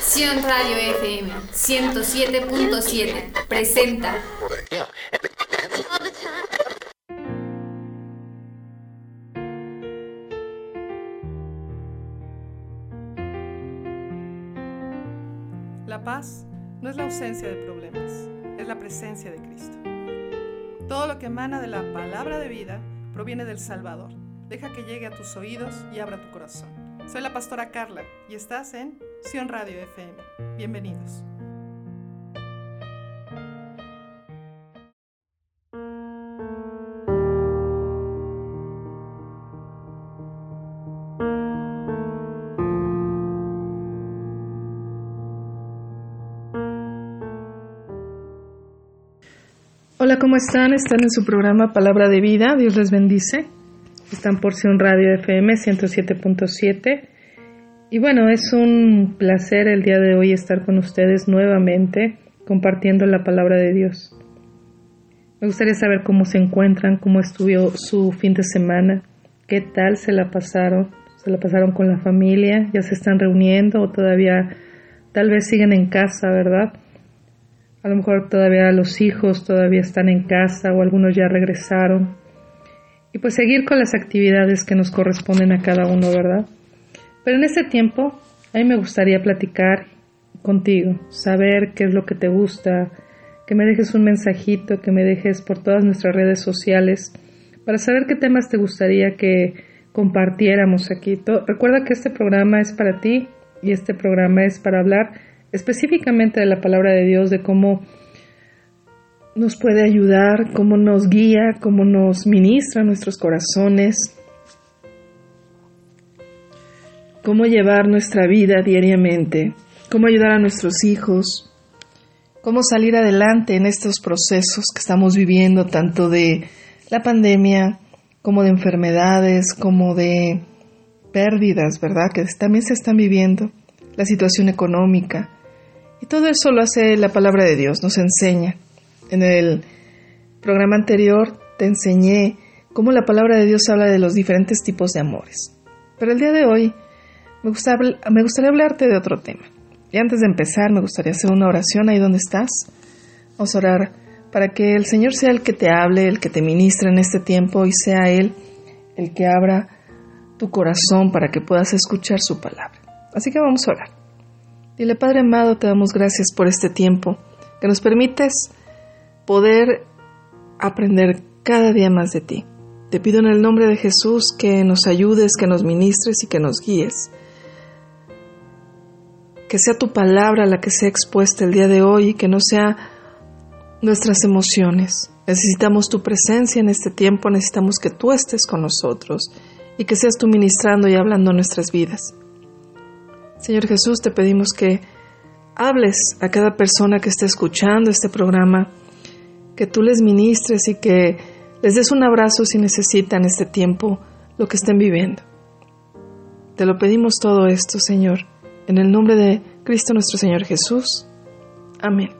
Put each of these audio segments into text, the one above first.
Sion Radio FM 107.7 presenta La paz no es la ausencia de problemas, es la presencia de Cristo. Todo lo que emana de la palabra de vida proviene del Salvador. Deja que llegue a tus oídos y abra tu corazón. Soy la pastora Carla y estás en Sion Radio FM. Bienvenidos. Hola, ¿cómo están? Están en su programa Palabra de Vida. Dios les bendice. Están por Radio FM 107.7. Y bueno, es un placer el día de hoy estar con ustedes nuevamente compartiendo la palabra de Dios. Me gustaría saber cómo se encuentran, cómo estuvo su fin de semana, qué tal se la pasaron, se la pasaron con la familia, ya se están reuniendo o todavía tal vez siguen en casa, ¿verdad? A lo mejor todavía los hijos todavía están en casa o algunos ya regresaron. Y pues seguir con las actividades que nos corresponden a cada uno, ¿verdad? Pero en este tiempo, a mí me gustaría platicar contigo, saber qué es lo que te gusta, que me dejes un mensajito, que me dejes por todas nuestras redes sociales, para saber qué temas te gustaría que compartiéramos aquí. Recuerda que este programa es para ti y este programa es para hablar específicamente de la palabra de Dios, de cómo nos puede ayudar, cómo nos guía, cómo nos ministra nuestros corazones, cómo llevar nuestra vida diariamente, cómo ayudar a nuestros hijos, cómo salir adelante en estos procesos que estamos viviendo, tanto de la pandemia como de enfermedades, como de pérdidas, ¿verdad? Que también se están viviendo, la situación económica. Y todo eso lo hace la palabra de Dios, nos enseña. En el programa anterior te enseñé cómo la palabra de Dios habla de los diferentes tipos de amores. Pero el día de hoy me, gusta, me gustaría hablarte de otro tema. Y antes de empezar, me gustaría hacer una oración ahí donde estás. Vamos a orar para que el Señor sea el que te hable, el que te ministre en este tiempo y sea Él el que abra tu corazón para que puedas escuchar su palabra. Así que vamos a orar. Dile, Padre amado, te damos gracias por este tiempo, que nos permites poder aprender cada día más de ti. Te pido en el nombre de Jesús que nos ayudes, que nos ministres y que nos guíes. Que sea tu palabra la que sea expuesta el día de hoy y que no sea nuestras emociones. Necesitamos tu presencia en este tiempo, necesitamos que tú estés con nosotros y que seas tú ministrando y hablando nuestras vidas. Señor Jesús, te pedimos que hables a cada persona que esté escuchando este programa, que tú les ministres y que les des un abrazo si necesitan este tiempo lo que estén viviendo. Te lo pedimos todo esto, Señor, en el nombre de Cristo nuestro Señor Jesús. Amén.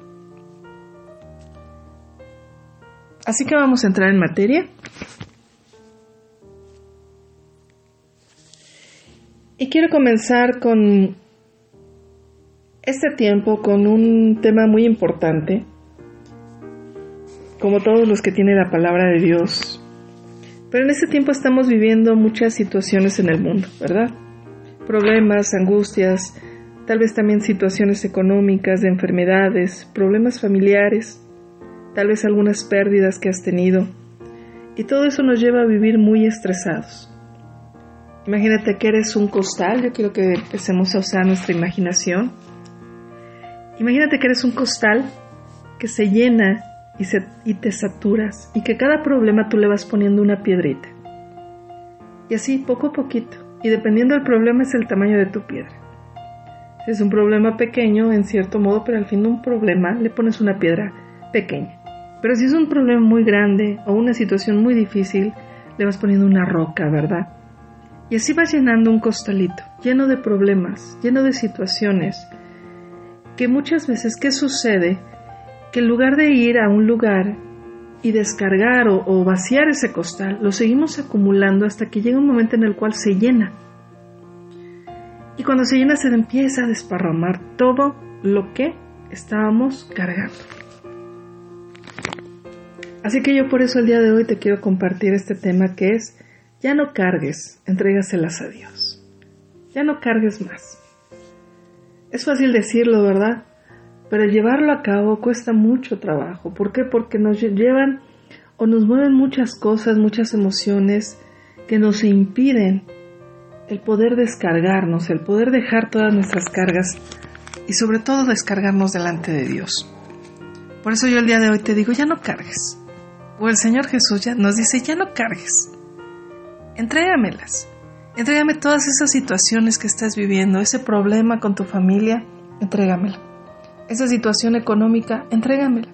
Así que vamos a entrar en materia. Y quiero comenzar con este tiempo con un tema muy importante, como todos los que tienen la palabra de Dios. Pero en este tiempo estamos viviendo muchas situaciones en el mundo, ¿verdad? Problemas, angustias, tal vez también situaciones económicas, de enfermedades, problemas familiares, tal vez algunas pérdidas que has tenido. Y todo eso nos lleva a vivir muy estresados. Imagínate que eres un costal, yo quiero que empecemos a usar nuestra imaginación. Imagínate que eres un costal que se llena y, te saturas y que cada problema tú le vas poniendo una piedrita. Y así poco a poquito. Y dependiendo del problema es el tamaño de tu piedra. Si es un problema pequeño, en cierto modo, pero al fin de un problema le pones una piedra pequeña. Pero si es un problema muy grande o una situación muy difícil, le vas poniendo una roca, ¿verdad? Y así vas llenando un costalito, lleno de problemas, lleno de situaciones, que muchas veces, ¿qué sucede? Que en lugar de ir a un lugar y descargar o, vaciar ese costal, lo seguimos acumulando hasta que llega un momento en el cual se llena. Y cuando se llena se empieza a desparramar todo lo que estábamos cargando. Así que yo por eso el día de hoy te quiero compartir este tema que es, ya no cargues, entrégaselas a Dios. Ya no cargues más. Es fácil decirlo, ¿verdad? Pero llevarlo a cabo cuesta mucho trabajo. ¿Por qué? Porque nos llevan o nos mueven muchas cosas, muchas emociones que nos impiden el poder descargarnos, el poder dejar todas nuestras cargas y sobre todo descargarnos delante de Dios. Por eso yo el día de hoy te digo, ya no cargues. O el Señor Jesús ya nos dice, ya no cargues. Entrégamelas. Entrégame todas esas situaciones que estás viviendo, ese problema con tu familia, entrégamela. Esa situación económica, entrégamela.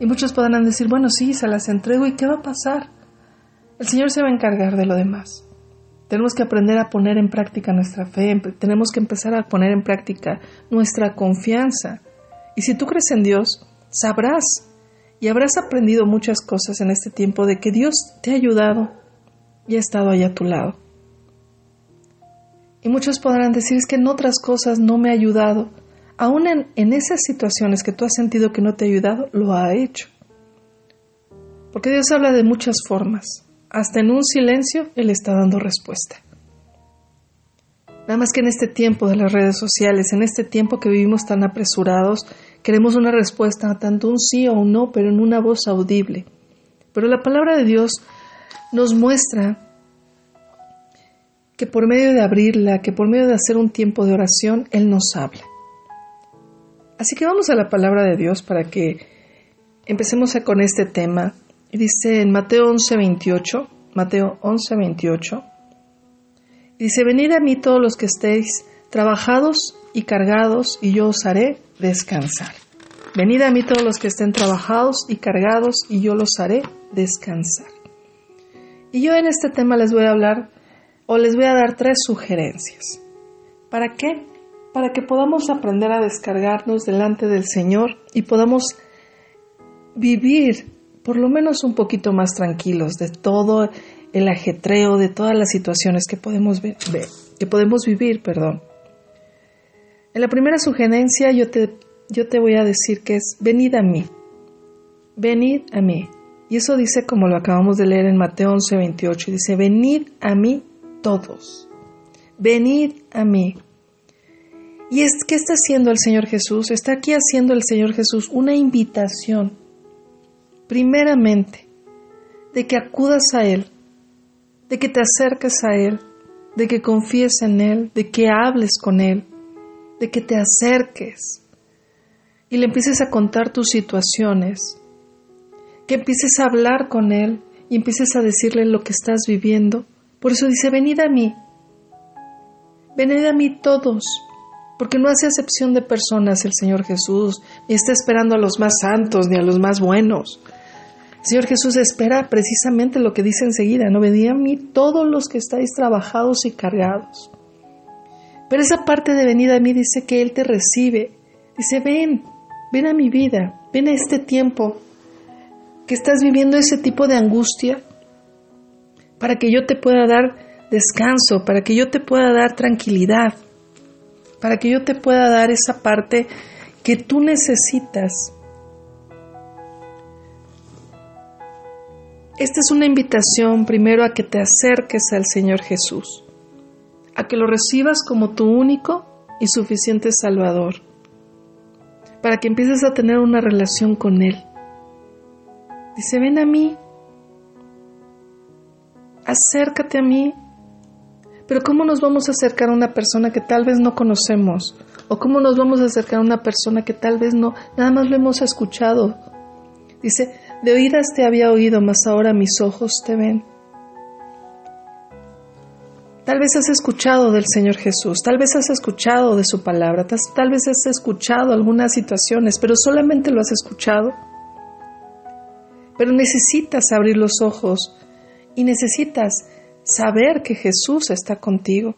Y muchos podrán decir, bueno, sí, se las entrego y ¿qué va a pasar? El Señor se va a encargar de lo demás. Tenemos que aprender a poner en práctica nuestra fe, tenemos que empezar a poner en práctica nuestra confianza. Y si tú crees en Dios, sabrás y habrás aprendido muchas cosas en este tiempo de que Dios te ha ayudado y ha estado ahí a tu lado. Y muchos podrán decir es que en otras cosas no me ha ayudado. Aún en, esas situaciones que tú has sentido que no te ha ayudado, lo ha hecho. Porque Dios habla de muchas formas. Hasta en un silencio Él está dando respuesta. Nada más que en este tiempo de las redes sociales, en este tiempo que vivimos tan apresurados, queremos una respuesta, tanto un sí o un no, pero en una voz audible. Pero la palabra de Dios nos muestra que por medio de abrirla, que por medio de hacer un tiempo de oración, Él nos habla. Así que vamos a la palabra de Dios para que empecemos con este tema dice en Mateo 11, 28, Mateo 11, 28, dice, venid a mí todos los que estéis trabajados y cargados, y yo os haré descansar. Venid a mí todos los que estén trabajados y cargados, y yo los haré descansar. Y yo en este tema les voy a hablar o les voy a dar tres sugerencias. ¿Para qué? Para que podamos aprender a descargarnos delante del Señor y podamos vivir por lo menos un poquito más tranquilos de todo el ajetreo, de todas las situaciones que podemos, ver, que podemos vivir. Perdón. En la primera sugerencia yo te, yo te voy a decir que es venid a mí, venid a mí. Y eso dice como lo acabamos de leer en Mateo 11, 28, dice, venid a mí todos, venid a mí. ¿Y es qué está haciendo el Señor Jesús? Está aquí haciendo el Señor Jesús una invitación primeramente, de que acudas a Él, de que te acerques a Él, de que confíes en Él, de que hables con Él, de que te acerques y le empieces a contar tus situaciones, que empieces a hablar con Él y empieces a decirle lo que estás viviendo. Por eso dice, venid a mí, venid a mí todos, porque no hace acepción de personas el Señor Jesús, ni está esperando a los más santos ni a los más buenos. Señor Jesús espera precisamente lo que dice enseguida, no venid a mí todos los que estáis trabajados y cargados. Pero esa parte de venir a mí dice que Él te recibe, dice, ven, ven a mi vida, ven a este tiempo que estás viviendo ese tipo de angustia, para que yo te pueda dar descanso, para que yo te pueda dar tranquilidad, para que yo te pueda dar esa parte que tú necesitas Esta es una invitación primero a que te acerques al Señor Jesús, a que lo recibas como tu único y suficiente Salvador, para que empieces a tener una relación con Él. Dice, ven a mí, acércate a mí. Pero ¿cómo nos vamos a acercar a una persona que tal vez no conocemos? ¿O cómo nos vamos a acercar a una persona que tal vez no, nada más lo hemos escuchado? Dice, de oídas te había oído, mas ahora mis ojos te ven. Tal vez has escuchado del Señor Jesús, tal vez has escuchado de su palabra, tal vez has escuchado algunas situaciones, pero solamente lo has escuchado. Pero necesitas abrir los ojos y necesitas saber que Jesús está contigo.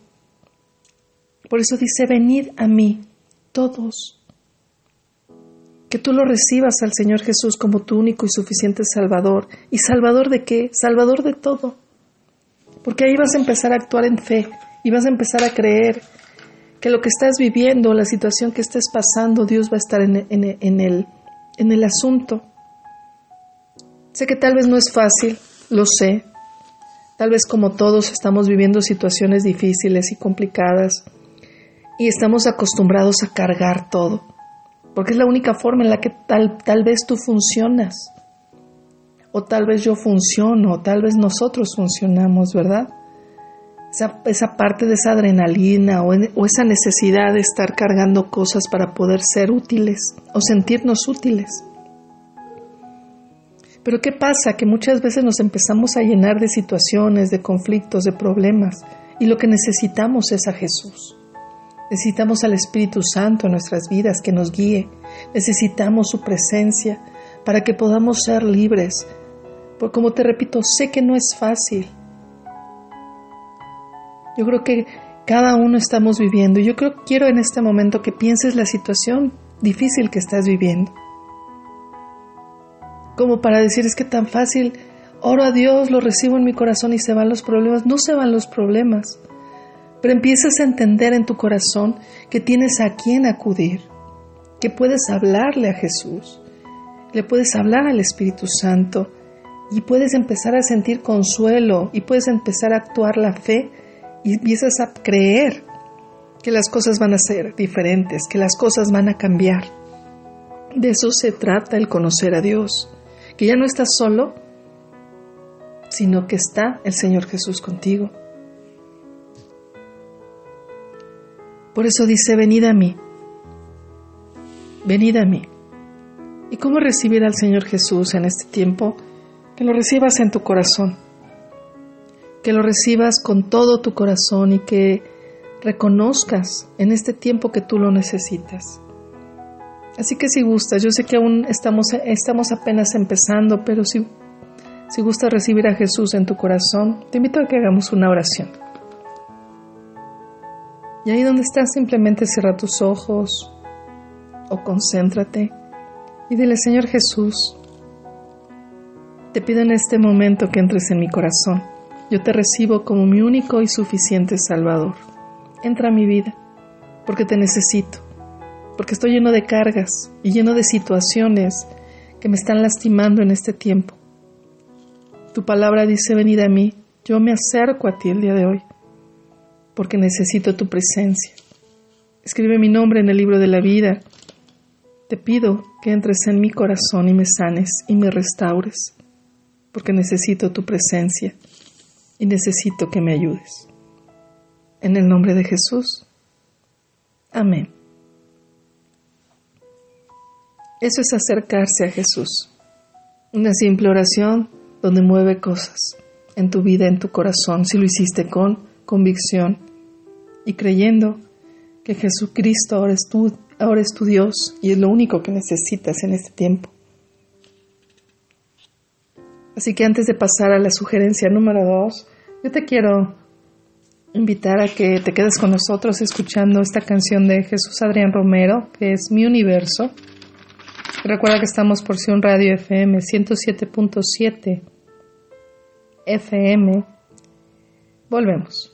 Por eso dice, venid a mí, todos que tú lo recibas al Señor Jesús como tu único y suficiente Salvador. ¿Y Salvador de qué? Salvador de todo. Porque ahí vas a empezar a actuar en fe y vas a empezar a creer que lo que estás viviendo, la situación que estés pasando, Dios va a estar en, en, el, en el asunto. Sé que tal vez no es fácil, lo sé. Tal vez como todos estamos viviendo situaciones difíciles y complicadas y estamos acostumbrados a cargar todo, porque es la única forma en la que tal, tal vez tú funcionas, o tal vez yo funciono, o tal vez nosotros funcionamos, ¿verdad? esa, parte de esa adrenalina o, o esa necesidad de estar cargando cosas para poder ser útiles o sentirnos útiles. Pero ¿qué pasa? Que muchas veces nos empezamos a llenar de situaciones, de conflictos, de problemas, y lo que necesitamos es a Jesús. Necesitamos al Espíritu Santo en nuestras vidas que nos guíe. Necesitamos su presencia para que podamos ser libres. Porque como te repito, sé que no es fácil, yo creo que cada uno estamos viviendo. Yo creo quiero en este momento que pienses la situación difícil que estás viviendo. Como para decir es que tan fácil, oro a Dios, lo recibo en mi corazón y se van los problemas. No se van los problemas. Pero empiezas a entender en tu corazón que tienes a quién acudir, que puedes hablarle a Jesús, le puedes hablar al Espíritu Santo y puedes empezar a sentir consuelo y puedes empezar a actuar la fe y empiezas a creer que las cosas van a ser diferentes, que las cosas van a cambiar. De eso se trata el conocer a Dios, que ya no estás solo, sino que está el Señor Jesús contigo. Por eso dice, venid a mí, venid a mí. ¿Y cómo recibir al Señor Jesús en este tiempo? Que lo recibas en tu corazón que lo recibas con todo tu corazón y que reconozcas en este tiempo que tú lo necesitas. Así que si gustas, yo sé que aún estamos, estamos apenas empezando, pero si, si gustas recibir a Jesús en tu corazón, te invito a que hagamos una oración. Y ahí donde estás, simplemente cierra tus ojos o concéntrate y dile, Señor Jesús, te pido en este momento que entres en mi corazón yo te recibo como mi único y suficiente Salvador. Entra a mi vida, porque te necesito, porque estoy lleno de cargas y lleno de situaciones que me están lastimando en este tiempo. Tu palabra dice, venid a mí, yo me acerco a ti el día de hoy, porque necesito tu presencia. Escribe mi nombre en el libro de la vida. Te pido que entres en mi corazón y me sanes y me restaures, porque necesito tu presencia y necesito que me ayudes. En el nombre de Jesús. Amén. Eso es acercarse a Jesús. Una simple oración donde mueve cosas en tu vida, en tu corazón, si lo hiciste con convicción y creyendo que Jesucristo ahora es tu, ahora es tu Dios y es lo único que necesitas en este tiempo. Así que antes de pasar a la sugerencia número dos, yo te quiero invitar a que te quedes con nosotros escuchando esta canción de Jesús Adrián Romero, que es Mi Universo. Recuerda que estamos por Sion Radio FM 107.7 FM. Volvemos.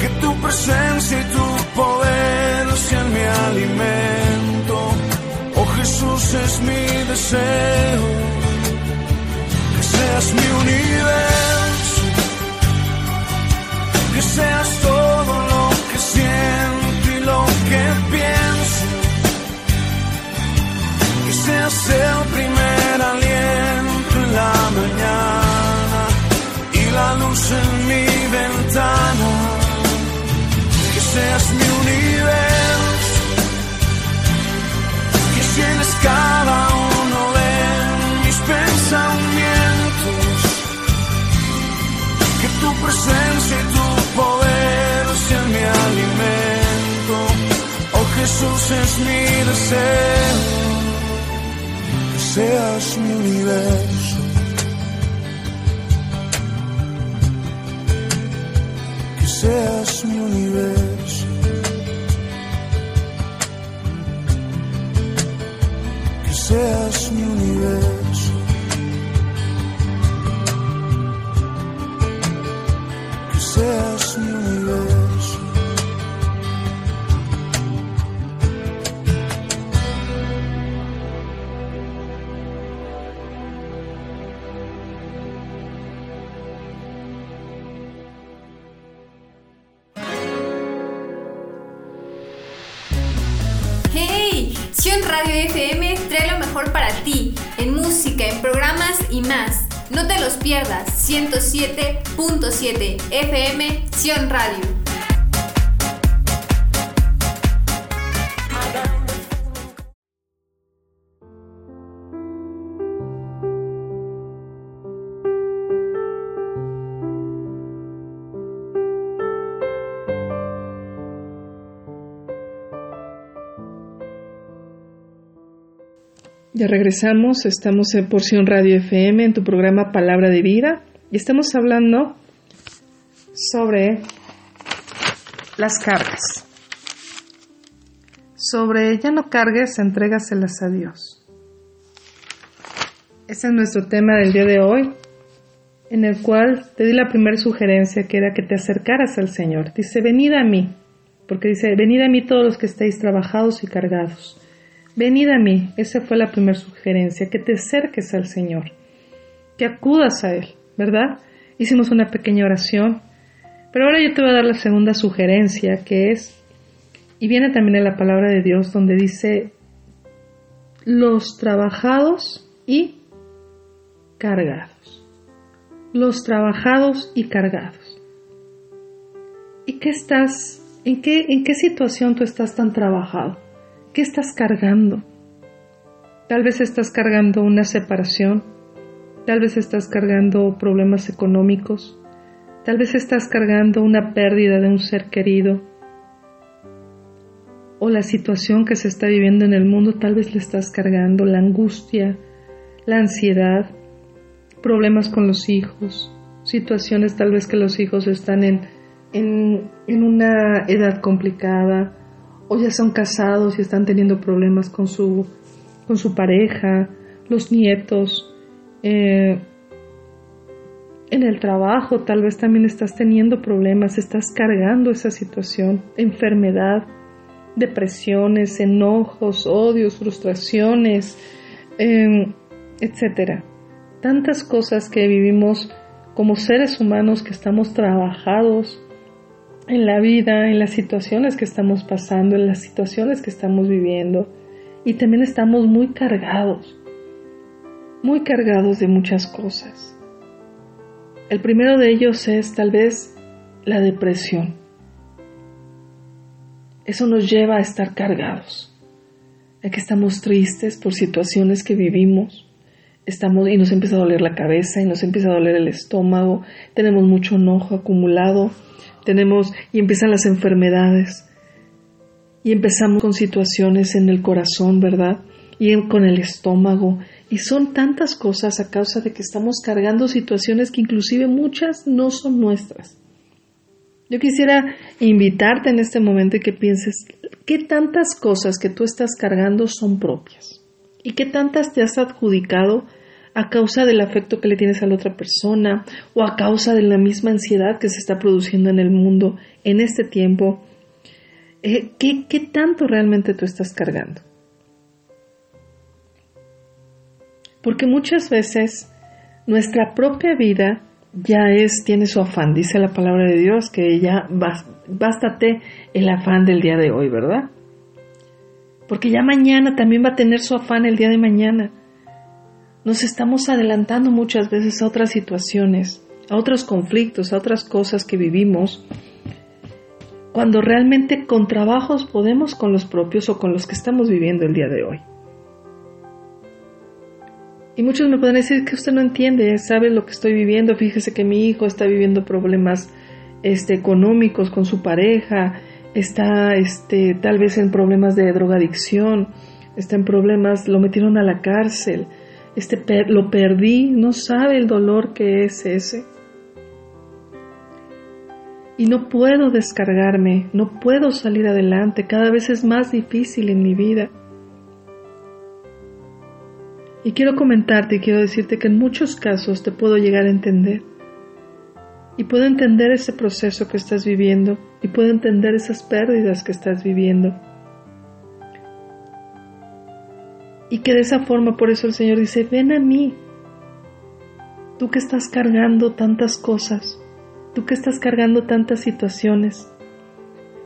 Que tu presencia y tu poder sean mi alimento. Oh Jesús es mi deseo. Que seas mi universo. Que seas todo lo que siento y lo que pienso. Que seas el primer aliento en la mañana y la luz en mi ventana. Seas mi universo. Que llenes cada uno de mis pensamientos. Que tu presencia y tu poder sean mi alimento. Oh Jesús es mi deseo. Que seas mi universo. Que seas mi universo. Seas mi universo. Pierdas, 107.7 FM Sion Radio. Ya regresamos, estamos en Porción Radio FM en tu programa Palabra de Vida y estamos hablando sobre las cargas. Sobre ya no cargues, entrégaselas a Dios. Ese es nuestro tema del día de hoy, en el cual te di la primera sugerencia que era que te acercaras al Señor. Dice, venid a mí, porque dice, venid a mí todos los que estáis trabajados y cargados. Venid a mí, esa fue la primera sugerencia, que te acerques al Señor, que acudas a Él, ¿verdad? Hicimos una pequeña oración, pero ahora yo te voy a dar la segunda sugerencia, que es, y viene también en la palabra de Dios, donde dice, los trabajados y cargados. Los trabajados y cargados. ¿Y qué estás, en qué, en qué situación tú estás tan trabajado? ¿Qué estás cargando? Tal vez estás cargando una separación, tal vez estás cargando problemas económicos, tal vez estás cargando una pérdida de un ser querido, o la situación que se está viviendo en el mundo, tal vez le estás cargando la angustia, la ansiedad, problemas con los hijos, situaciones tal vez que los hijos están en, en, en una edad complicada o ya son casados y están teniendo problemas con su, con su pareja, los nietos, eh, en el trabajo tal vez también estás teniendo problemas, estás cargando esa situación, enfermedad, depresiones, enojos, odios, frustraciones, eh, etcétera. Tantas cosas que vivimos como seres humanos que estamos trabajados en la vida, en las situaciones que estamos pasando, en las situaciones que estamos viviendo. Y también estamos muy cargados, muy cargados de muchas cosas. El primero de ellos es tal vez la depresión. Eso nos lleva a estar cargados, a que estamos tristes por situaciones que vivimos, estamos y nos empieza a doler la cabeza y nos empieza a doler el estómago, tenemos mucho enojo acumulado, tenemos y empiezan las enfermedades y empezamos con situaciones en el corazón, ¿verdad? Y con el estómago y son tantas cosas a causa de que estamos cargando situaciones que inclusive muchas no son nuestras. Yo quisiera invitarte en este momento y que pienses qué tantas cosas que tú estás cargando son propias y qué tantas te has adjudicado a causa del afecto que le tienes a la otra persona o a causa de la misma ansiedad que se está produciendo en el mundo en este tiempo. Eh, ¿qué, ¿Qué tanto realmente tú estás cargando? Porque muchas veces nuestra propia vida ya es, tiene su afán, dice la palabra de Dios, que ya bástate el afán del día de hoy, ¿verdad? Porque ya mañana también va a tener su afán el día de mañana. Nos estamos adelantando muchas veces a otras situaciones, a otros conflictos, a otras cosas que vivimos, cuando realmente con trabajos podemos con los propios o con los que estamos viviendo el día de hoy. Y muchos me pueden decir que usted no entiende, sabe lo que estoy viviendo, fíjese que mi hijo está viviendo problemas este, económicos con su pareja, está este, tal vez en problemas de drogadicción, está en problemas, lo metieron a la cárcel, este, lo perdí, no sabe el dolor que es ese. Y no puedo descargarme, no puedo salir adelante, cada vez es más difícil en mi vida. Y quiero comentarte y quiero decirte que en muchos casos te puedo llegar a entender. Y puedo entender ese proceso que estás viviendo y puedo entender esas pérdidas que estás viviendo. Y que de esa forma, por eso el Señor dice, ven a mí, tú que estás cargando tantas cosas, tú que estás cargando tantas situaciones,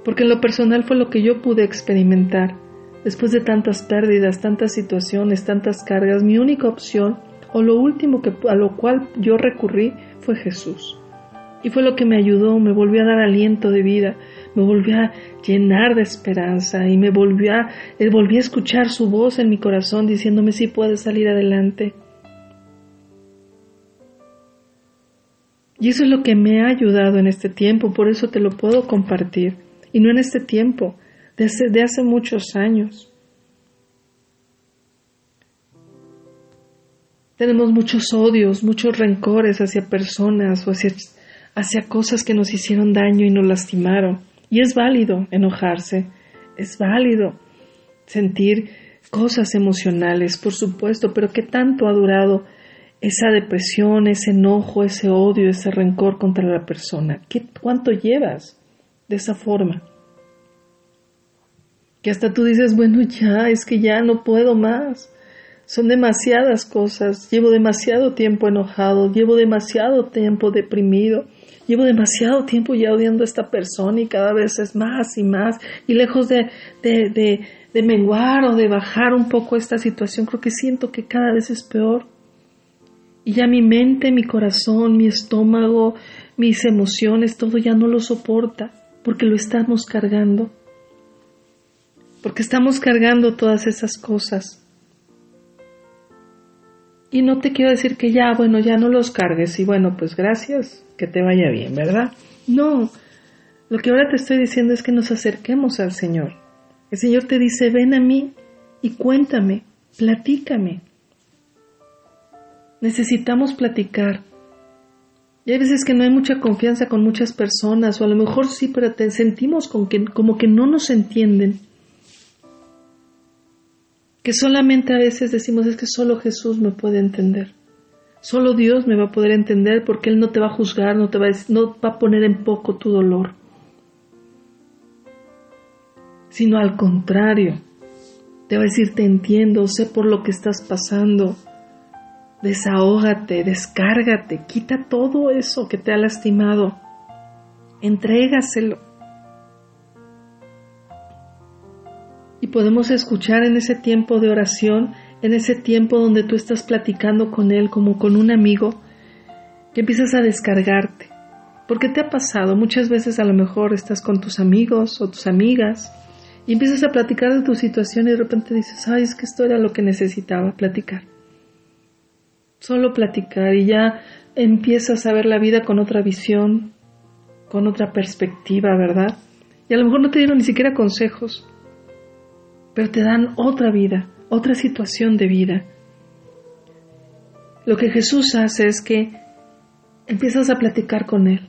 porque en lo personal fue lo que yo pude experimentar Después de tantas pérdidas, tantas situaciones, tantas cargas, mi única opción o lo último que, a lo cual yo recurrí fue Jesús. Y fue lo que me ayudó, me volvió a dar aliento de vida, me volvió a llenar de esperanza y me volvió a, eh, volví a escuchar su voz en mi corazón diciéndome si puedes salir adelante. Y eso es lo que me ha ayudado en este tiempo, por eso te lo puedo compartir. Y no en este tiempo, desde hace muchos años. Tenemos muchos odios, muchos rencores hacia personas o hacia, hacia cosas que nos hicieron daño y nos lastimaron. Y es válido enojarse, es válido sentir cosas emocionales, por supuesto, pero ¿qué tanto ha durado esa depresión, ese enojo, ese odio, ese rencor contra la persona? ¿Qué, ¿Cuánto llevas de esa forma? que hasta tú dices, bueno, ya, es que ya no puedo más. Son demasiadas cosas, llevo demasiado tiempo enojado, llevo demasiado tiempo deprimido, llevo demasiado tiempo ya odiando a esta persona y cada vez es más y más. Y lejos de, de, de, menguar o de bajar un poco esta situación, creo que siento que cada vez es peor. Y ya mi mente, mi corazón, mi estómago, mis emociones, todo ya no lo soporta porque lo estamos cargando porque estamos cargando todas esas cosas. Y no te quiero decir que ya, bueno, ya no los cargues y bueno, pues gracias, que te vaya bien, ¿verdad? No, lo que ahora te estoy diciendo es que nos acerquemos al Señor, El Señor te dice, ven a mí y cuéntame, platícame. Necesitamos platicar. Y hay veces que no hay mucha confianza con muchas personas, o a lo mejor sí, pero te sentimos con que, como que no nos entienden. Que solamente a veces decimos es que solo Jesús me puede entender. Solo Dios me va a poder entender porque Él no te va a juzgar, no te va a, poner en poco tu dolor. Sino al contrario, te va a decir te entiendo, sé por lo que estás pasando. Desahógate, descárgate, quita todo eso que te ha lastimado. Entrégaselo. Y podemos escuchar en ese tiempo de oración en ese tiempo donde tú estás platicando con Él como con un amigo, que empiezas a descargarte. Porque te ha pasado, muchas veces a lo mejor estás con tus amigos o tus amigas y empiezas a platicar de tu situación y de repente dices, ay, es que esto era lo que necesitaba, platicar. Solo platicar y ya empiezas a ver la vida con otra visión, con otra perspectiva, ¿verdad? Y a lo mejor no te dieron ni siquiera consejos, pero te dan otra vida, otra situación de vida. Lo que Jesús hace es que empiezas a platicar con Él.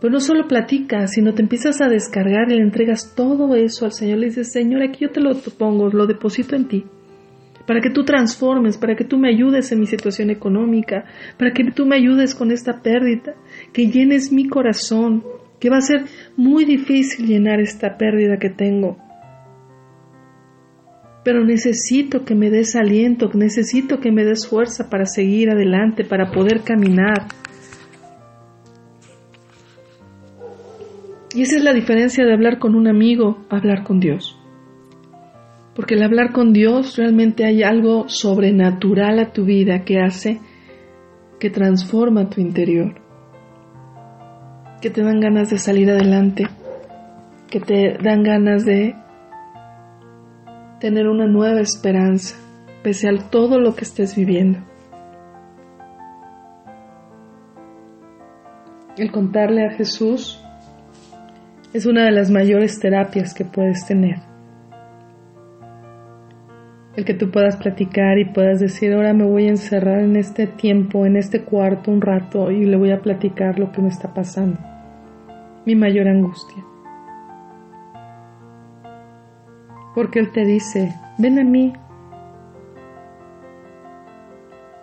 Pero no solo platicas, sino te empiezas a descargar y le entregas todo eso al Señor. Le dices, Señor, aquí yo te lo pongo, lo deposito en ti. Para que tú transformes, para que tú me ayudes en mi situación económica, para que tú me ayudes con esta pérdida, que llenes mi corazón, que va a ser muy difícil llenar esta pérdida que tengo pero necesito que me des aliento, necesito que me des fuerza para seguir adelante, para poder caminar. Y esa es la diferencia de hablar con un amigo hablar con Dios. Porque el hablar con Dios realmente hay algo sobrenatural a tu vida que hace que transforma tu interior, que te dan ganas de salir adelante, que te dan ganas de tener una nueva esperanza, pese a todo lo que estés viviendo. El contarle a Jesús es una de las mayores terapias que puedes tener. El que tú puedas platicar y puedas decir, ahora me voy a encerrar en este tiempo, en este cuarto un rato y le voy a platicar lo que me está pasando. Mi mayor angustia. Porque Él te dice, ven a mí.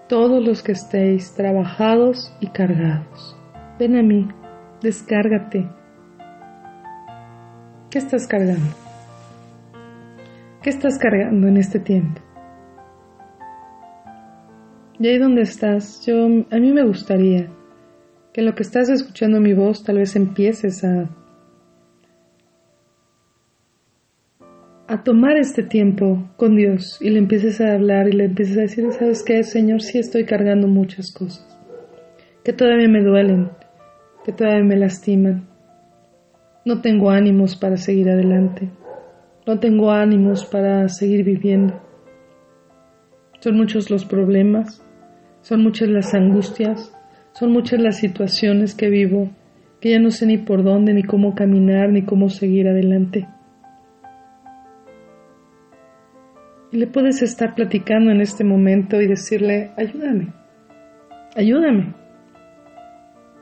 Todos los que estéis trabajados y cargados, ven a mí, descárgate. ¿Qué estás cargando? ¿Qué estás cargando en este tiempo? Y ahí donde estás, yo a mí me gustaría que en lo que estás escuchando mi voz tal vez empieces a a tomar este tiempo con Dios y le empieces a hablar y le empieces a decir, ¿sabes qué, Señor? Sí estoy cargando muchas cosas, que todavía me duelen, que todavía me lastiman. No tengo ánimos para seguir adelante, no tengo ánimos para seguir viviendo. Son muchos los problemas, son muchas las angustias, son muchas las situaciones que vivo, que ya no sé ni por dónde, ni cómo caminar, ni cómo seguir adelante. Le puedes estar platicando en este momento y decirle, ayúdame, ayúdame.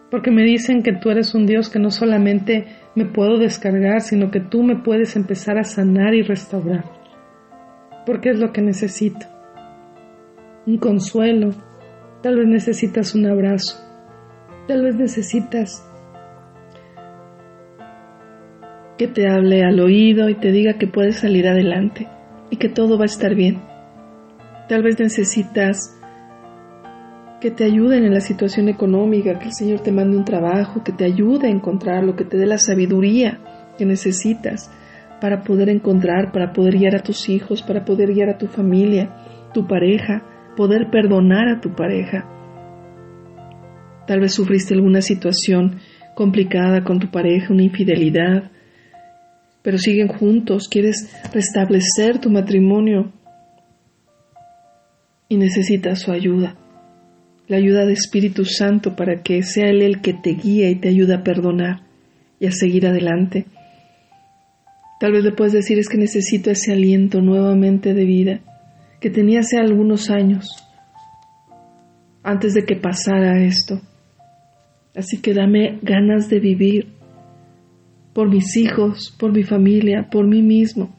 Porque me dicen que tú eres un Dios que no solamente me puedo descargar, sino que tú me puedes empezar a sanar y restaurar. Porque es lo que necesito. Un consuelo. Tal vez necesitas un abrazo. Tal vez necesitas que te hable al oído y te diga que puedes salir adelante y que todo va a estar bien. Tal vez necesitas que te ayuden en la situación económica, que el Señor te mande un trabajo, que te ayude a encontrarlo, que te dé la sabiduría que necesitas para poder encontrar, para poder guiar a tus hijos, para poder guiar a tu familia, tu pareja, poder perdonar a tu pareja. Tal vez sufriste alguna situación complicada con tu pareja, una infidelidad, pero siguen juntos, quieres restablecer tu matrimonio y necesitas su ayuda, la ayuda de Espíritu Santo para que sea Él el que te guíe y te ayude a perdonar y a seguir adelante. Tal vez le puedes decir es que necesito ese aliento nuevamente de vida que tenía hace algunos años, antes de que pasara esto. Así que dame ganas de vivir por mis hijos, por mi familia, por mí mismo,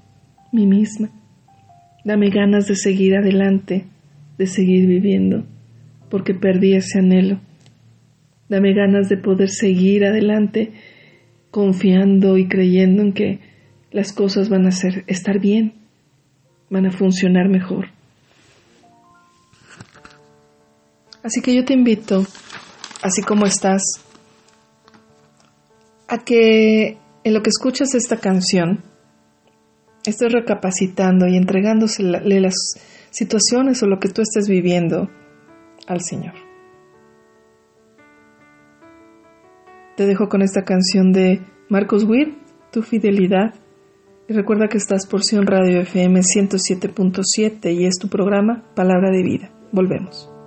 mí misma. Dame ganas de seguir adelante, de seguir viviendo, porque perdí ese anhelo. Dame ganas de poder seguir adelante confiando y creyendo en que las cosas van a ser, estar bien, van a funcionar mejor. Así que yo te invito, así como estás, a que en lo que escuchas esta canción, estés recapacitando y entregándosele las situaciones o lo que tú estés viviendo al Señor. Te dejo con esta canción de Marcos Witt, Tu Fidelidad. Y recuerda que estás por Sion Radio FM 107.7 y es tu programa Palabra de Vida. Volvemos.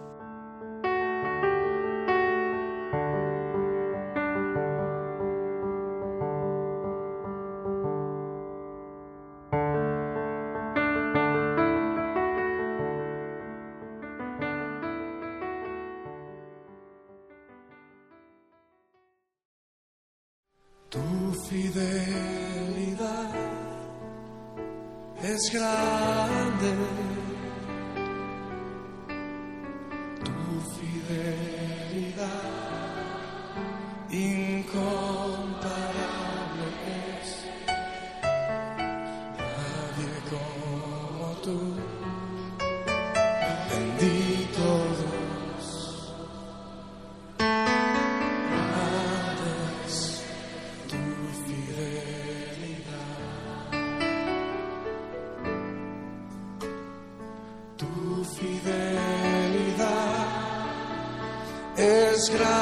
desgraça.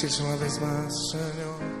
Decirse una vez más, Señor,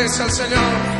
al Señor.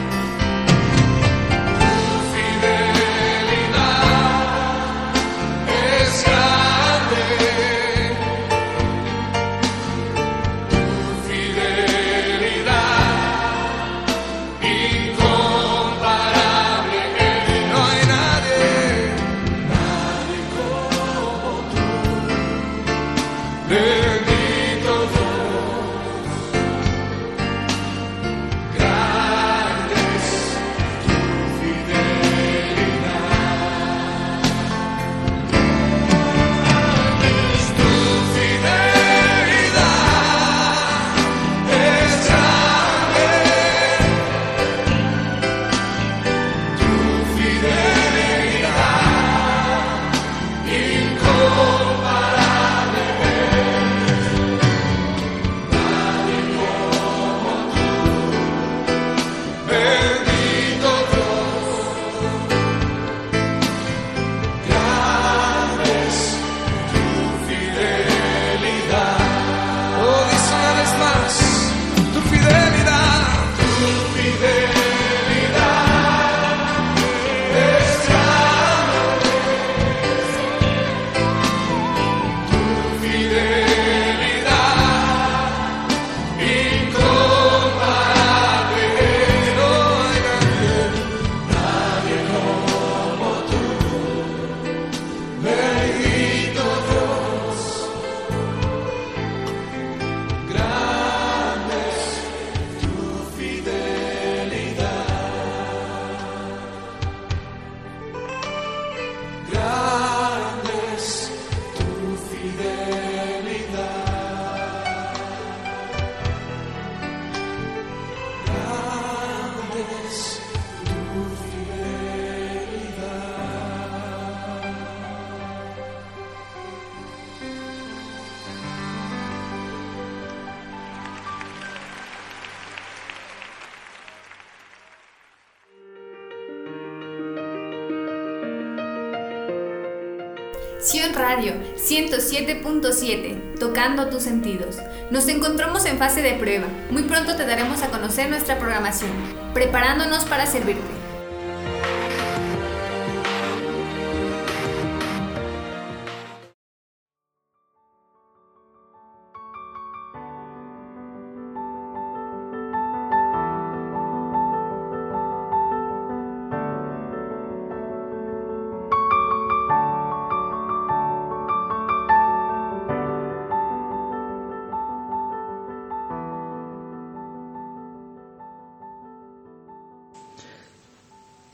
Radio 107.7, tocando tus sentidos. Nos encontramos en fase de prueba. Muy pronto te daremos a conocer nuestra programación, preparándonos para servirte.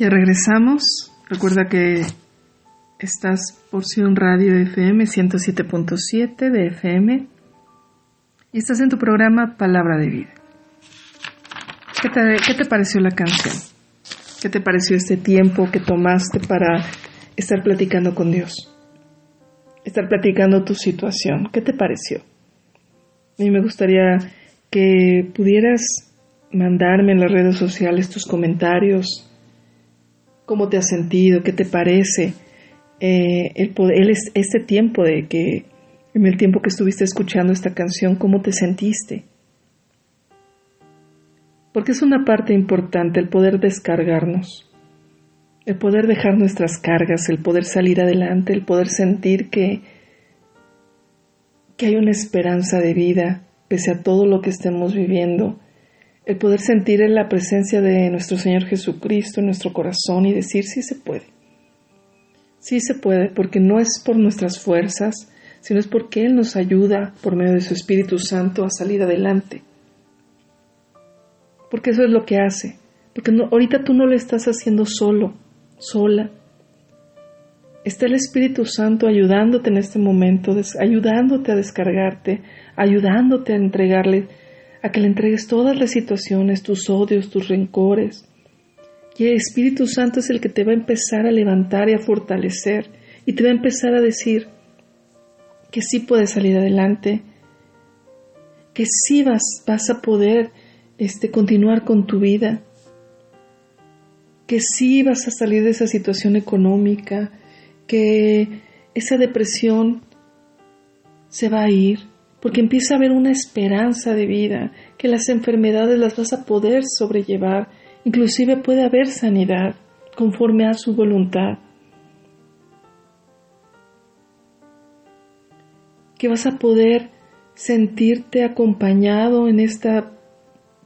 Ya regresamos. Recuerda que estás por un Radio FM 107.7 de FM y estás en tu programa Palabra de Vida. ¿Qué te, ¿Qué te pareció la canción? ¿Qué te pareció este tiempo que tomaste para estar platicando con Dios? Estar platicando tu situación. ¿Qué te pareció? A mí me gustaría que pudieras mandarme en las redes sociales tus comentarios, cómo te has sentido, qué te parece eh, el poder, este tiempo de que, en el tiempo que estuviste escuchando esta canción, cómo te sentiste. Porque es una parte importante el poder descargarnos, el poder dejar nuestras cargas, el poder salir adelante, el poder sentir que, que hay una esperanza de vida pese a todo lo que estemos viviendo el poder sentir en la presencia de nuestro Señor Jesucristo en nuestro corazón y decir sí se puede. Sí se puede porque no es por nuestras fuerzas, sino es porque Él nos ayuda por medio de su Espíritu Santo a salir adelante. Porque eso es lo que hace. Porque ahorita tú no lo estás haciendo solo, sola. Está el Espíritu Santo ayudándote en este momento, ayudándote a descargarte, ayudándote a entregarle a que le entregues todas las situaciones, tus odios, tus rencores. Y el Espíritu Santo es el que te va a empezar a levantar y a fortalecer y te va a empezar a decir que sí puedes salir adelante, que sí vas, vas a poder este, continuar con tu vida, que sí vas a salir de esa situación económica, que esa depresión se va a ir, porque empieza a haber una esperanza de vida, que las enfermedades las vas a poder sobrellevar, inclusive puede haber sanidad conforme a su voluntad. Que vas a poder sentirte acompañado en esta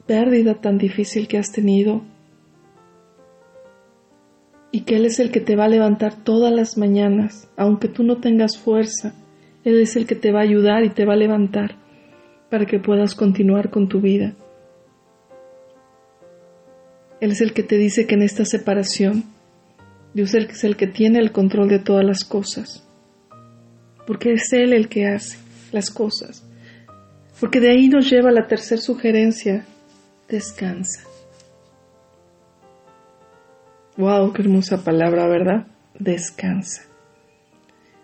pérdida tan difícil que has tenido. Y que Él es el que te va a levantar todas las mañanas, aunque tú no tengas fuerza, él es el que te va a ayudar y te va a levantar para que puedas continuar con tu vida. Él es el que te dice que en esta separación Dios es el que tiene el control de todas las cosas. Porque es Él el que hace las cosas. Porque de ahí nos lleva la tercera sugerencia. Descansa. Wow, qué hermosa palabra, ¿verdad? Descansa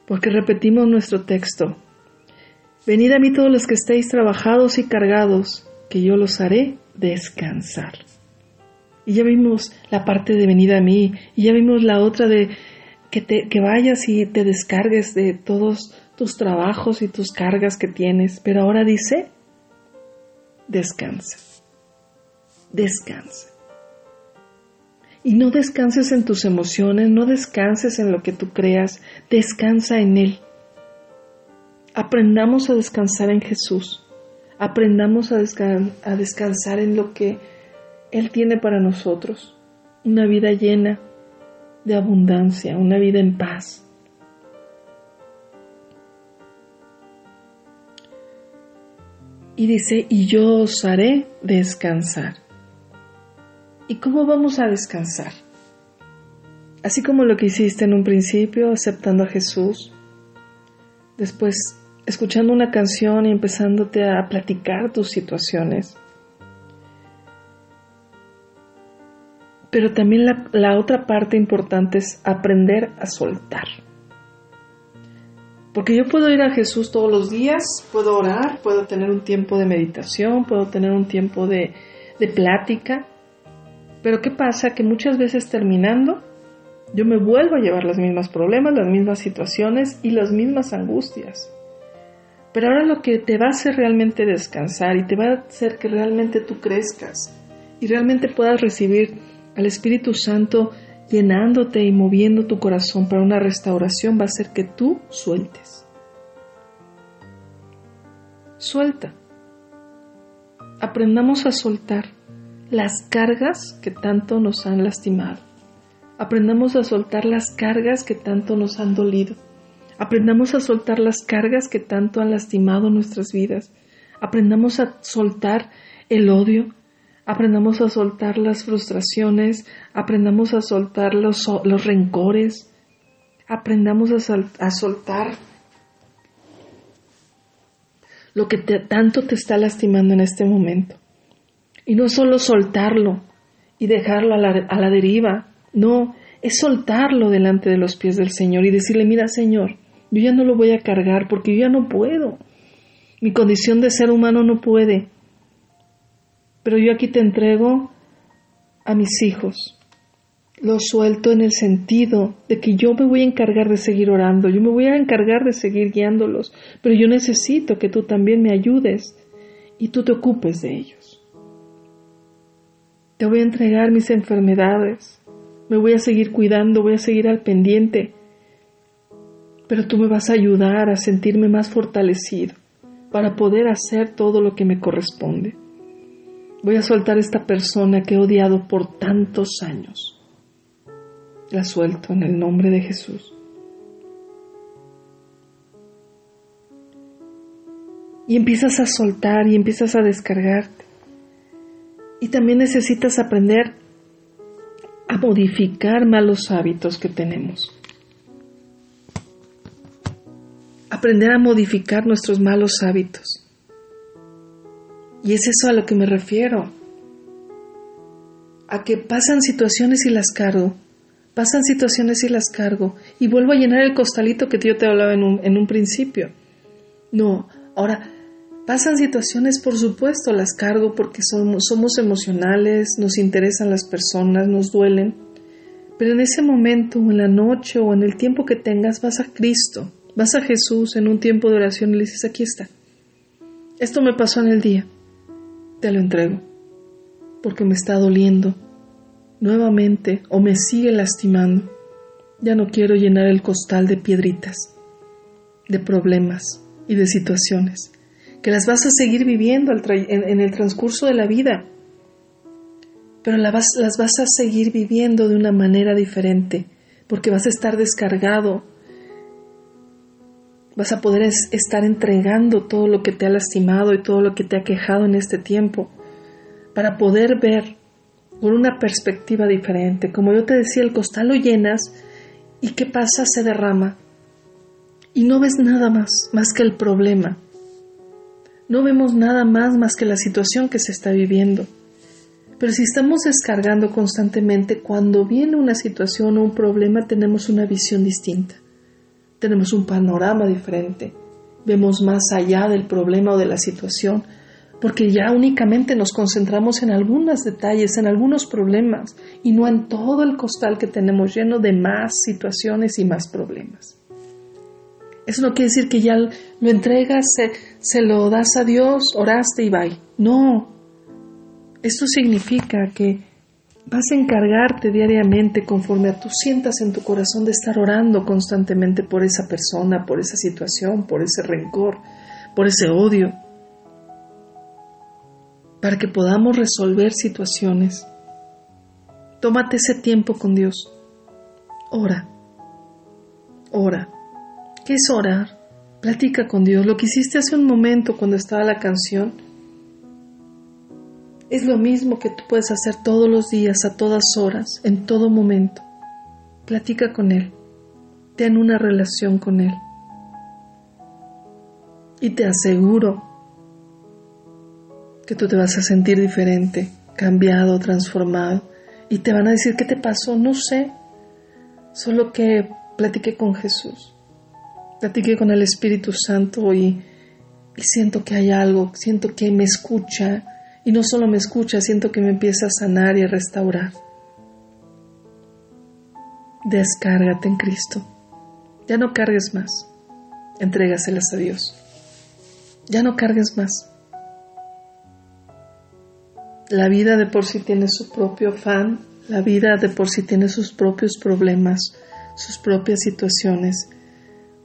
porque repetimos nuestro texto. Venid a mí todos los que estéis trabajados y cargados, que yo los haré descansar. Y ya vimos la parte de venid a mí, y ya vimos la otra de que, que vayas y te descargues de todos tus trabajos y tus cargas que tienes, pero ahora dice, descansa, descansa. Y no descanses en tus emociones, no descanses en lo que tú creas, descansa en Él. Aprendamos a descansar en Jesús, aprendamos a, descansar en lo que Él tiene para nosotros, una vida llena de abundancia, una vida en paz. Y dice, y yo os haré descansar. ¿Y cómo vamos a descansar? Así como lo que hiciste en un principio, aceptando a Jesús, después escuchando una canción y empezándote a platicar tus situaciones. Pero también la, otra parte importante es aprender a soltar. Porque yo puedo ir a Jesús todos los días, puedo orar, puedo tener un tiempo de meditación, puedo tener un tiempo de plática, pero ¿qué pasa? Que muchas veces terminando, Yo me vuelvo a llevar los mismos problemas, las mismas situaciones y las mismas angustias. Pero ahora lo que te va a hacer realmente descansar y te va a hacer que realmente tú crezcas y realmente puedas recibir al Espíritu Santo llenándote y moviendo tu corazón para una restauración va a ser que tú sueltes. Suelta. Aprendamos a soltar las cargas que tanto nos han lastimado. Aprendamos a soltar las cargas que tanto nos han dolido. Aprendamos a soltar las cargas que tanto han lastimado nuestras vidas. Aprendamos a soltar el odio. Aprendamos a soltar las frustraciones. Aprendamos a soltar los, los rencores. Aprendamos a, a soltar lo que tanto te está lastimando en este momento. Y no solo soltarlo y dejarlo a la, a la deriva, no, es soltarlo delante de los pies del Señor y decirle, mira Señor, yo ya no lo voy a cargar porque yo ya no puedo. Mi condición de ser humano no puede. Pero yo aquí te entrego a mis hijos. Lo suelto en el sentido de que yo me voy a encargar de seguir orando, yo me voy a encargar de seguir guiándolos, pero yo necesito que tú también me ayudes y tú te ocupes de ellos. Te voy a entregar mis enfermedades, me voy a seguir cuidando, voy a seguir al pendiente, pero tú me vas a ayudar a sentirme más fortalecido para poder hacer todo lo que me corresponde. Voy a soltar a esta persona que he odiado por tantos años. La suelto en el nombre de Jesús. Y empiezas a soltar y empiezas a descargarte. Y también necesitas aprender a modificar malos hábitos que tenemos. Aprender a modificar nuestros malos hábitos. Y es eso a lo que me refiero. A que pasan situaciones y las cargo. Pasan situaciones y las cargo. Y vuelvo a llenar el costalito que yo te hablaba en un, en un principio. No, ahora Pasan situaciones, por supuesto, las cargo porque somos, emocionales, nos interesan las personas, nos duelen. Pero en ese momento, en la noche, o en el tiempo que tengas, vas a Cristo, vas a Jesús en un tiempo de oración y le dices, aquí está. Esto me pasó en el día. Te lo entrego. Porque me está doliendo. Nuevamente, o me sigue lastimando. Ya no quiero llenar el costal de piedritas, de problemas y de situaciones que las vas a seguir viviendo en, el transcurso de la vida, pero las vas, a seguir viviendo de una manera diferente, porque vas a estar descargado, vas a poder estar entregando todo lo que te ha lastimado y todo lo que te ha quejado en este tiempo, para poder ver con una perspectiva diferente. Como yo te decía, el costal lo llenas y ¿qué pasa? Se derrama. Y no ves nada más, más que el problema no vemos nada más más que la situación que se está viviendo. Pero si estamos descargando constantemente, cuando viene una situación o un problema, tenemos una visión distinta. Tenemos un panorama diferente. Vemos más allá del problema o de la situación, porque ya únicamente nos concentramos en algunos detalles, en algunos problemas, y no en todo el costal que tenemos lleno de más situaciones y más problemas. Eso no quiere decir que ya lo entregas, se, lo das a Dios, oraste y bye. No. Esto significa que vas a encargarte diariamente conforme a tú sientas en tu corazón de estar orando constantemente por esa persona, por esa situación, por ese rencor, por ese odio, para que podamos resolver situaciones. Tómate ese tiempo con Dios. Ora. Ora. ¿Qué es orar? Platica con Dios. Lo que hiciste hace un momento cuando estaba la canción es lo mismo que tú puedes hacer todos los días, a todas horas, en todo momento. Platica con Él. Ten una relación con Él. Y te aseguro que tú te vas a sentir diferente, cambiado, transformado. Y te van a decir, ¿qué te pasó? No sé. Solo que platiqué con Jesús platiqué con el Espíritu Santo y, siento que hay algo, siento que me escucha y no solo me escucha, siento que me empieza a sanar y a restaurar. descárgate en Cristo. Ya no cargues más. Entrégaselas a Dios. Ya no cargues más. La vida de por sí tiene su propio afán, la vida de por sí tiene sus propios problemas, sus propias situaciones,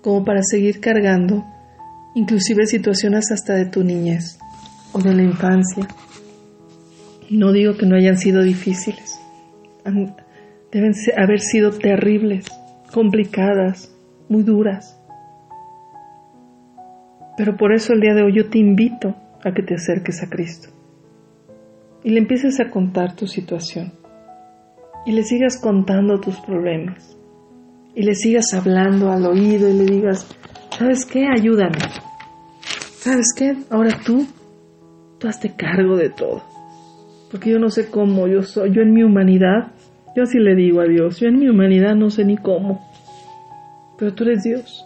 como para seguir cargando, inclusive situaciones hasta de tu niñez o de la infancia. No digo que no hayan sido difíciles, deben haber sido terribles, complicadas, muy duras. Pero por eso el día de hoy yo te invito a que te acerques a Cristo y le empieces a contar tu situación y le sigas contando tus problemas y le sigas hablando al oído y le digas, ¿sabes qué? Ayúdame. ¿Sabes qué? Ahora tú, tú hazte cargo de todo. Porque yo no sé cómo, yo soy, yo en mi humanidad, yo así le digo a Dios, yo en mi humanidad no sé ni cómo. Pero tú eres Dios,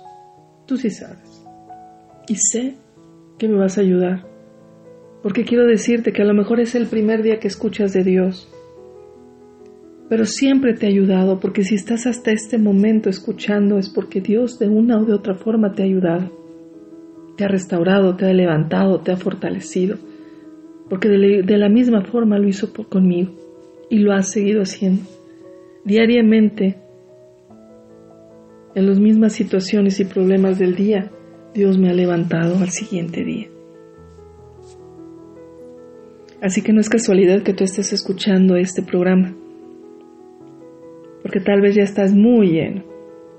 tú sí sabes. Y sé que me vas a ayudar porque quiero decirte que a lo mejor es el primer día que escuchas de Dios, pero siempre te ha ayudado, porque si estás hasta este momento escuchando es porque Dios de una o de otra forma te ha ayudado, te ha restaurado, te ha levantado, te ha fortalecido, porque de, la misma forma lo hizo conmigo y lo ha seguido haciendo. Diariamente, en las mismas situaciones y problemas del día, Dios me ha levantado al siguiente día. Así que no es casualidad que tú estés escuchando este programa, porque tal vez ya estás muy lleno,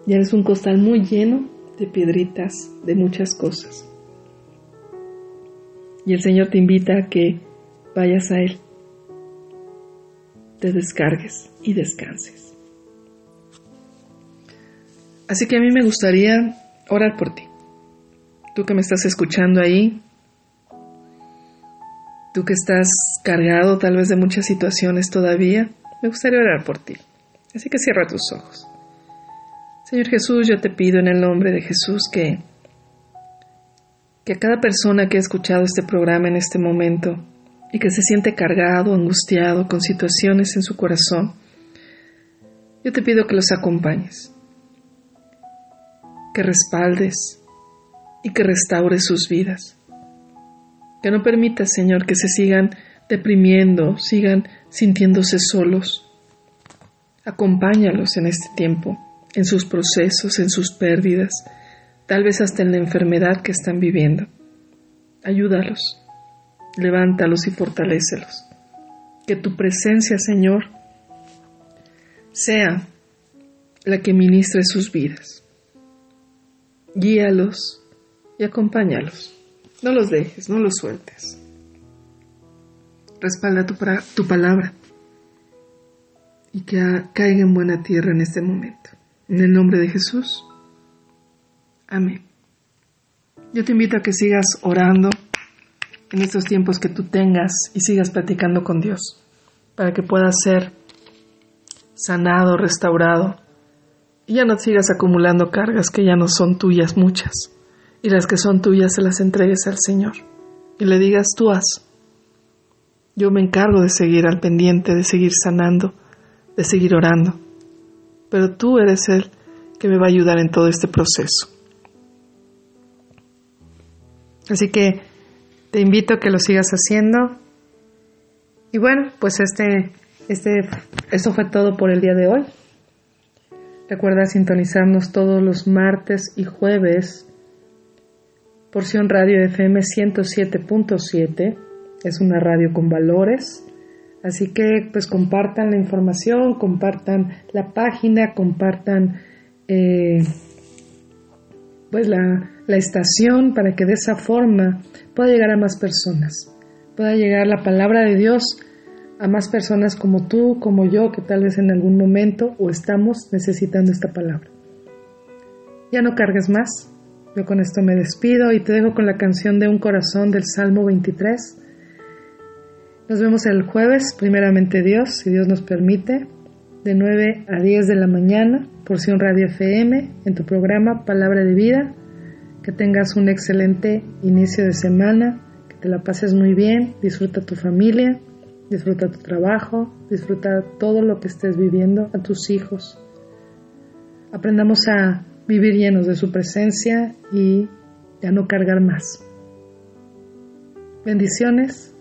ya eres un costal muy lleno de piedritas, de muchas cosas. Y el Señor te invita a que vayas a Él, te descargues y descanses. Así que a mí me gustaría orar por ti. Tú que me estás escuchando ahí, Tú que estás cargado tal vez de muchas situaciones todavía, me gustaría orar por ti. Así que cierra tus ojos. Señor Jesús, yo te pido en el nombre de Jesús que, que a cada persona que ha escuchado este programa en este momento y que se siente cargado, angustiado con situaciones en su corazón, yo te pido que los acompañes, que respaldes y que restaures sus vidas que no permitas, Señor, que se sigan deprimiendo, sigan sintiéndose solos. Acompáñalos en este tiempo, en sus procesos, en sus pérdidas, tal vez hasta en la enfermedad que están viviendo. Ayúdalos, levántalos y fortalécelos. Que tu presencia, Señor, sea la que ministre sus vidas. Guíalos y acompáñalos. No los dejes, no los sueltes. Respalda tu, tu palabra y que caiga en buena tierra en este momento. En el nombre de Jesús. Amén. Yo te invito a que sigas orando en estos tiempos que tú tengas y sigas platicando con Dios para que puedas ser sanado, restaurado y ya no sigas acumulando cargas que ya no son tuyas muchas y las que son tuyas se las entregues al Señor y le digas tú. Yo me encargo de seguir al pendiente, de seguir sanando, de seguir orando, pero tú eres el que me va a ayudar en todo este proceso. Así que te invito a que lo sigas haciendo. Y bueno, pues este, este, eso fue todo por el día de hoy. Recuerda sintonizarnos todos los martes y jueves Porción Radio FM 107.7 es una radio con valores, así que pues compartan la información, compartan la página, compartan eh, pues la, la estación para que de esa forma pueda llegar a más personas, pueda llegar la palabra de Dios a más personas como tú, como yo, que tal vez en algún momento o estamos necesitando esta palabra. Ya no cargues más, yo con esto me despido y te dejo con la canción de Un Corazón del Salmo 23. Nos vemos el jueves, primeramente Dios, si Dios nos permite, de 9 a 10 de la mañana, por Sion Radio FM, en tu programa Palabra de Vida. Que tengas un excelente inicio de semana, que te la pases muy bien, disfruta tu familia, disfruta tu trabajo, disfruta todo lo que estés viviendo, a tus hijos. Aprendamos a vivir llenos de su presencia y a no cargar más. Bendiciones.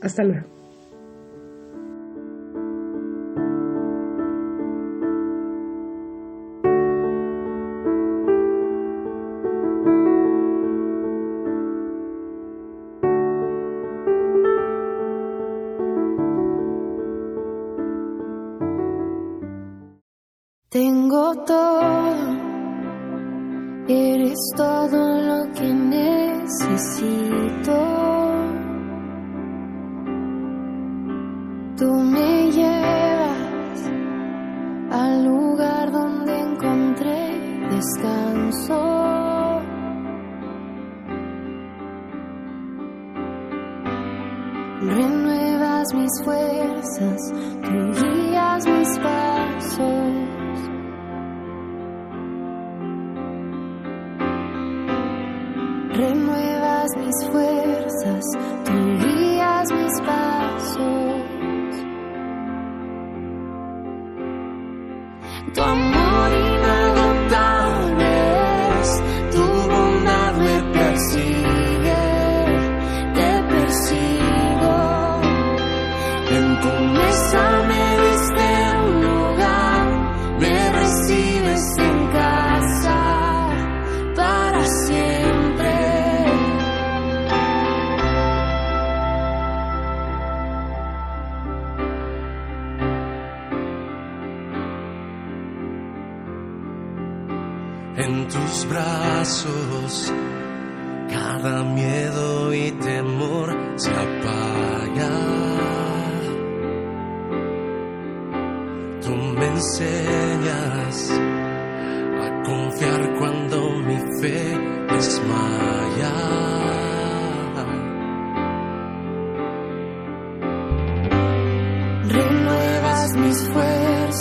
Hasta luego. Tengo todo, eres todo lo que necesito.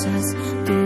Jesus.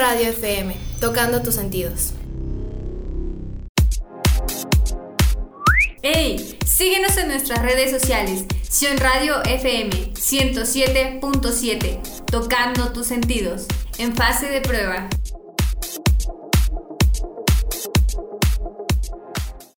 Radio FM, tocando tus sentidos. ¡Hey! Síguenos en nuestras redes sociales. Sion Radio FM 107.7, tocando tus sentidos, en fase de prueba.